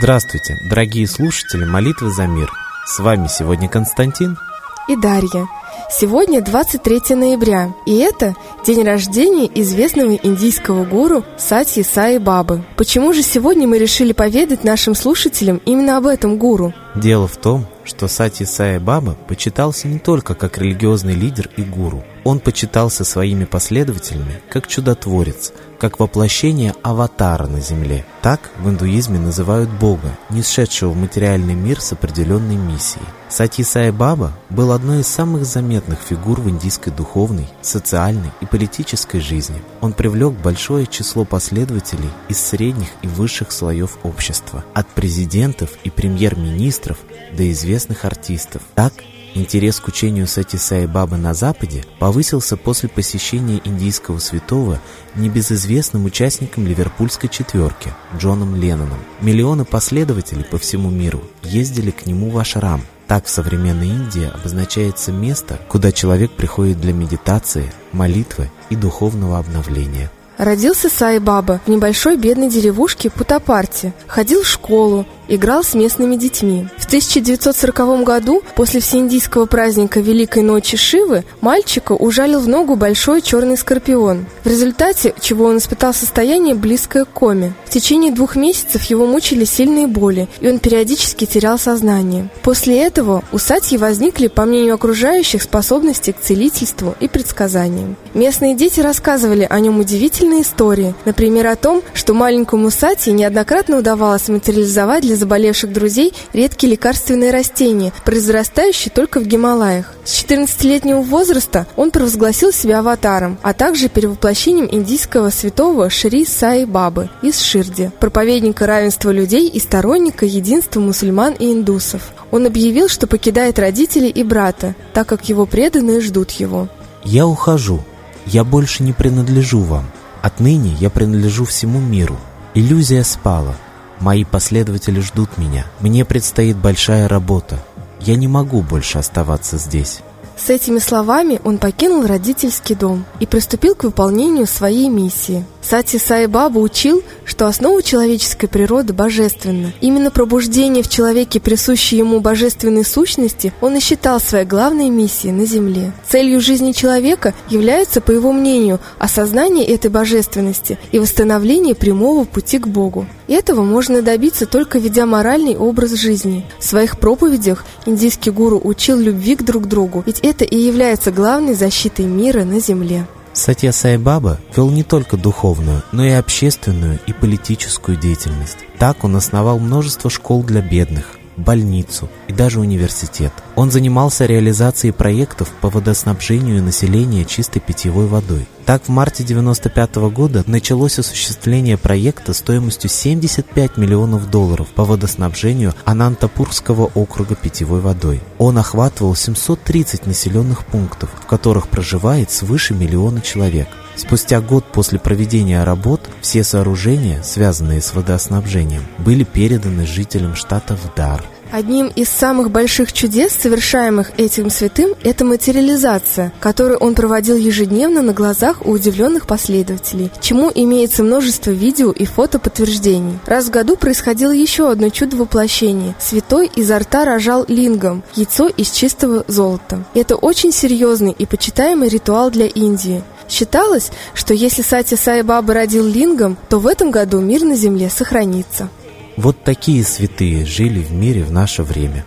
Здравствуйте, дорогие слушатели молитвы за мир. С вами сегодня Константин и Дарья. Сегодня 23 ноября, и это день рождения известного индийского гуру Сати Саи Бабы. Почему же сегодня мы решили поведать нашим слушателям именно об этом гуру? Дело в том, что Сати Саи Баба почитался не только как религиозный лидер и гуру. Он почитался своими последователями как чудотворец – как воплощение аватара на Земле. Так в индуизме называют Бога, не сшедшего в материальный мир с определенной миссией. Сати Сай Баба был одной из самых заметных фигур в индийской духовной, социальной и политической жизни. Он привлек большое число последователей из средних и высших слоев общества, от президентов и премьер-министров до известных артистов. Так Интерес к учению Сати Сай Бабы на Западе повысился после посещения индийского святого небезызвестным участником ливерпульской четверки Джоном Ленноном. Миллионы последователей по всему миру ездили к нему в ашрам. Так в современной Индии обозначается место, куда человек приходит для медитации, молитвы и духовного обновления. Родился Сай Баба в небольшой бедной деревушке Путапарти. Ходил в школу, играл с местными детьми. В 1940 году, после всеиндийского праздника Великой Ночи Шивы, мальчика ужалил в ногу большой черный скорпион, в результате чего он испытал состояние близкое к коме. В течение двух месяцев его мучили сильные боли, и он периодически терял сознание. После этого у Сатьи возникли, по мнению окружающих, способности к целительству и предсказаниям. Местные дети рассказывали о нем удивительные истории, например, о том, что маленькому Сати неоднократно удавалось материализовать для заболевших друзей редкие лекарственные растения, произрастающие только в Гималаях. С 14-летнего возраста он провозгласил себя аватаром, а также перевоплощением индийского святого Шри Саи Бабы из Ширди, проповедника равенства людей и сторонника единства мусульман и индусов. Он объявил, что покидает родителей и брата, так как его преданные ждут его. «Я ухожу. Я больше не принадлежу вам. Отныне я принадлежу всему миру. Иллюзия спала. Мои последователи ждут меня. Мне предстоит большая работа. Я не могу больше оставаться здесь. С этими словами он покинул родительский дом и приступил к выполнению своей миссии. Сати Сай Баба учил, что основа человеческой природы божественна. Именно пробуждение в человеке присущей ему божественной сущности он и считал своей главной миссией на Земле. Целью жизни человека является, по его мнению, осознание этой божественности и восстановление прямого пути к Богу. Этого можно добиться только ведя моральный образ жизни. В своих проповедях индийский гуру учил любви к друг другу, ведь это и является главной защитой мира на Земле. Сатья Сайбаба вел не только духовную, но и общественную и политическую деятельность. Так он основал множество школ для бедных, больницу и даже университет. Он занимался реализацией проектов по водоснабжению населения чистой питьевой водой. Так, в марте 1995 года началось осуществление проекта стоимостью 75 миллионов долларов по водоснабжению Анантапурского округа питьевой водой. Он охватывал 730 населенных пунктов, в которых проживает свыше миллиона человек. Спустя год после проведения работ все сооружения, связанные с водоснабжением, были переданы жителям штата в дар. Одним из самых больших чудес, совершаемых этим святым, это материализация, которую он проводил ежедневно на глазах у удивленных последователей, чему имеется множество видео и фото подтверждений. Раз в году происходило еще одно чудо воплощения. Святой изо рта рожал лингом, яйцо из чистого золота. Это очень серьезный и почитаемый ритуал для Индии. Считалось, что если Сати Сай Баба родил лингом, то в этом году мир на земле сохранится. Вот такие святые жили в мире в наше время.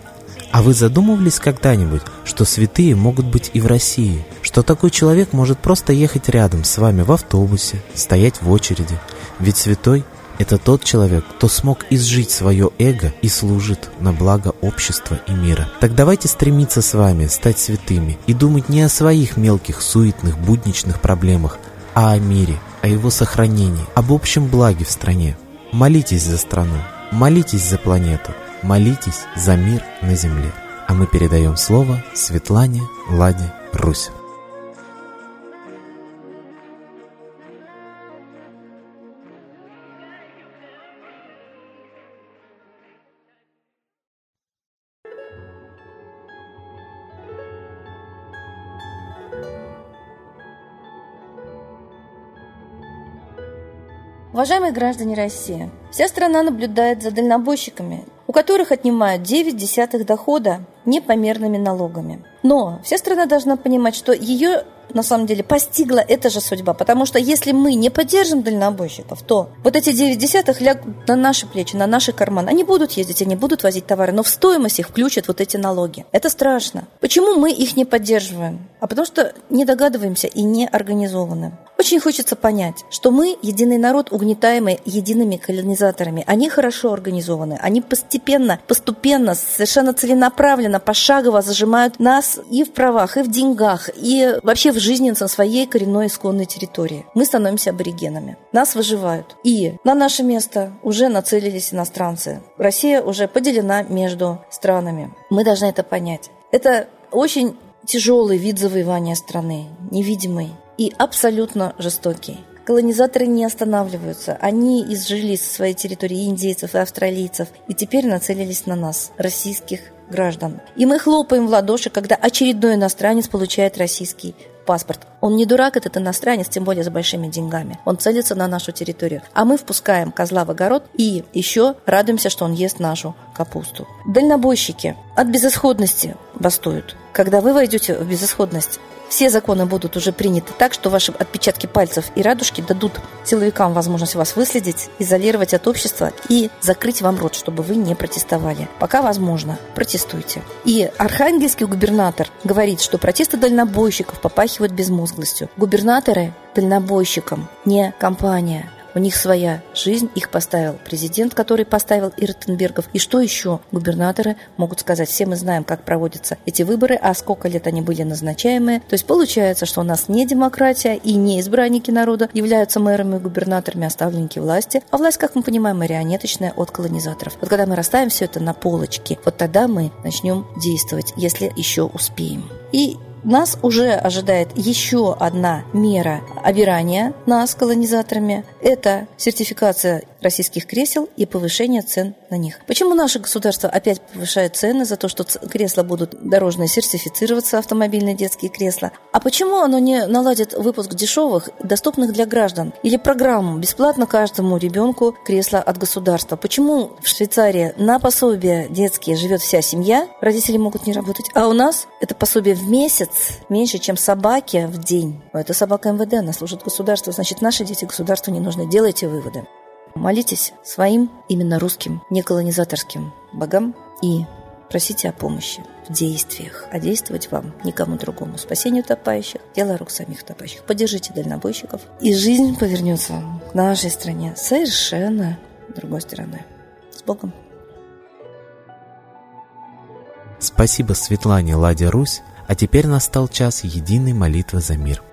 А вы задумывались когда-нибудь, что святые могут быть и в России? Что такой человек может просто ехать рядом с вами в автобусе, стоять в очереди? Ведь святой это тот человек, кто смог изжить свое эго и служит на благо общества и мира. Так давайте стремиться с вами стать святыми и думать не о своих мелких, суетных, будничных проблемах, а о мире, о его сохранении, об общем благе в стране. Молитесь за страну, молитесь за планету, молитесь за мир на Земле. А мы передаем слово Светлане Ладе Русь. Уважаемые граждане России, вся страна наблюдает за дальнобойщиками, у которых отнимают 9 десятых дохода непомерными налогами. Но вся страна должна понимать, что ее на самом деле постигла эта же судьба. Потому что если мы не поддержим дальнобойщиков, то вот эти 9 десятых лягут на наши плечи, на наши карманы. Они будут ездить, они будут возить товары, но в стоимость их включат вот эти налоги. Это страшно. Почему мы их не поддерживаем? А потому что не догадываемся и не организованы. Очень хочется понять, что мы единый народ, угнетаемый едиными колонизаторами. Они хорошо организованы, они постепенно, постепенно, совершенно целенаправленно, пошагово зажимают нас и в правах, и в деньгах, и вообще в жизни на своей коренной исконной территории. Мы становимся аборигенами. Нас выживают. И на наше место уже нацелились иностранцы. Россия уже поделена между странами. Мы должны это понять. Это очень тяжелый вид завоевания страны, невидимый, и абсолютно жестокий. Колонизаторы не останавливаются. Они изжили со своей территории индейцев и австралийцев и теперь нацелились на нас, российских граждан. И мы хлопаем в ладоши, когда очередной иностранец получает российский паспорт. Он не дурак, этот иностранец, тем более с большими деньгами. Он целится на нашу территорию. А мы впускаем козла в огород и еще радуемся, что он ест нашу капусту. Дальнобойщики от безысходности бастуют. Когда вы войдете в безысходность, все законы будут уже приняты так, что ваши отпечатки пальцев и радужки дадут силовикам возможность вас выследить, изолировать от общества и закрыть вам рот, чтобы вы не протестовали. Пока возможно, протестуйте. И архангельский губернатор говорит, что протесты дальнобойщиков попахивают безмозглостью. Губернаторы дальнобойщикам не компания, у них своя жизнь, их поставил президент, который поставил Иртенбергов. И что еще губернаторы могут сказать? Все мы знаем, как проводятся эти выборы, а сколько лет они были назначаемые. То есть получается, что у нас не демократия и не избранники народа являются мэрами и губернаторами, а власти. А власть, как мы понимаем, марионеточная от колонизаторов. Вот когда мы расставим все это на полочке, вот тогда мы начнем действовать, если еще успеем. И нас уже ожидает еще одна мера обирания нас колонизаторами. Это сертификация российских кресел и повышение цен на них. Почему наше государство опять повышает цены за то, что кресла будут дорожные сертифицироваться, автомобильные детские кресла? А почему оно не наладит выпуск дешевых, доступных для граждан? Или программу бесплатно каждому ребенку кресла от государства? Почему в Швейцарии на пособие детские живет вся семья, родители могут не работать, а у нас это пособие в месяц меньше, чем собаки в день? Это собака МВД, она служит государству, значит, наши дети государству не нужны. Делайте выводы. Молитесь своим, именно русским, неколонизаторским богам и просите о помощи в действиях, а действовать вам никому другому. Спасение утопающих – дело рук самих утопающих. Поддержите дальнобойщиков, и жизнь повернется к нашей стране совершенно другой стороны. С Богом! Спасибо Светлане Ладе Русь, а теперь настал час единой молитвы за мир –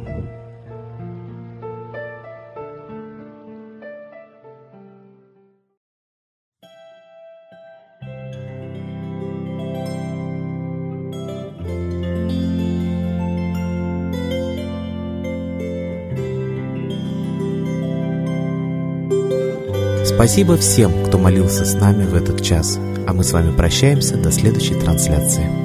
Спасибо всем, кто молился с нами в этот час, а мы с вами прощаемся до следующей трансляции.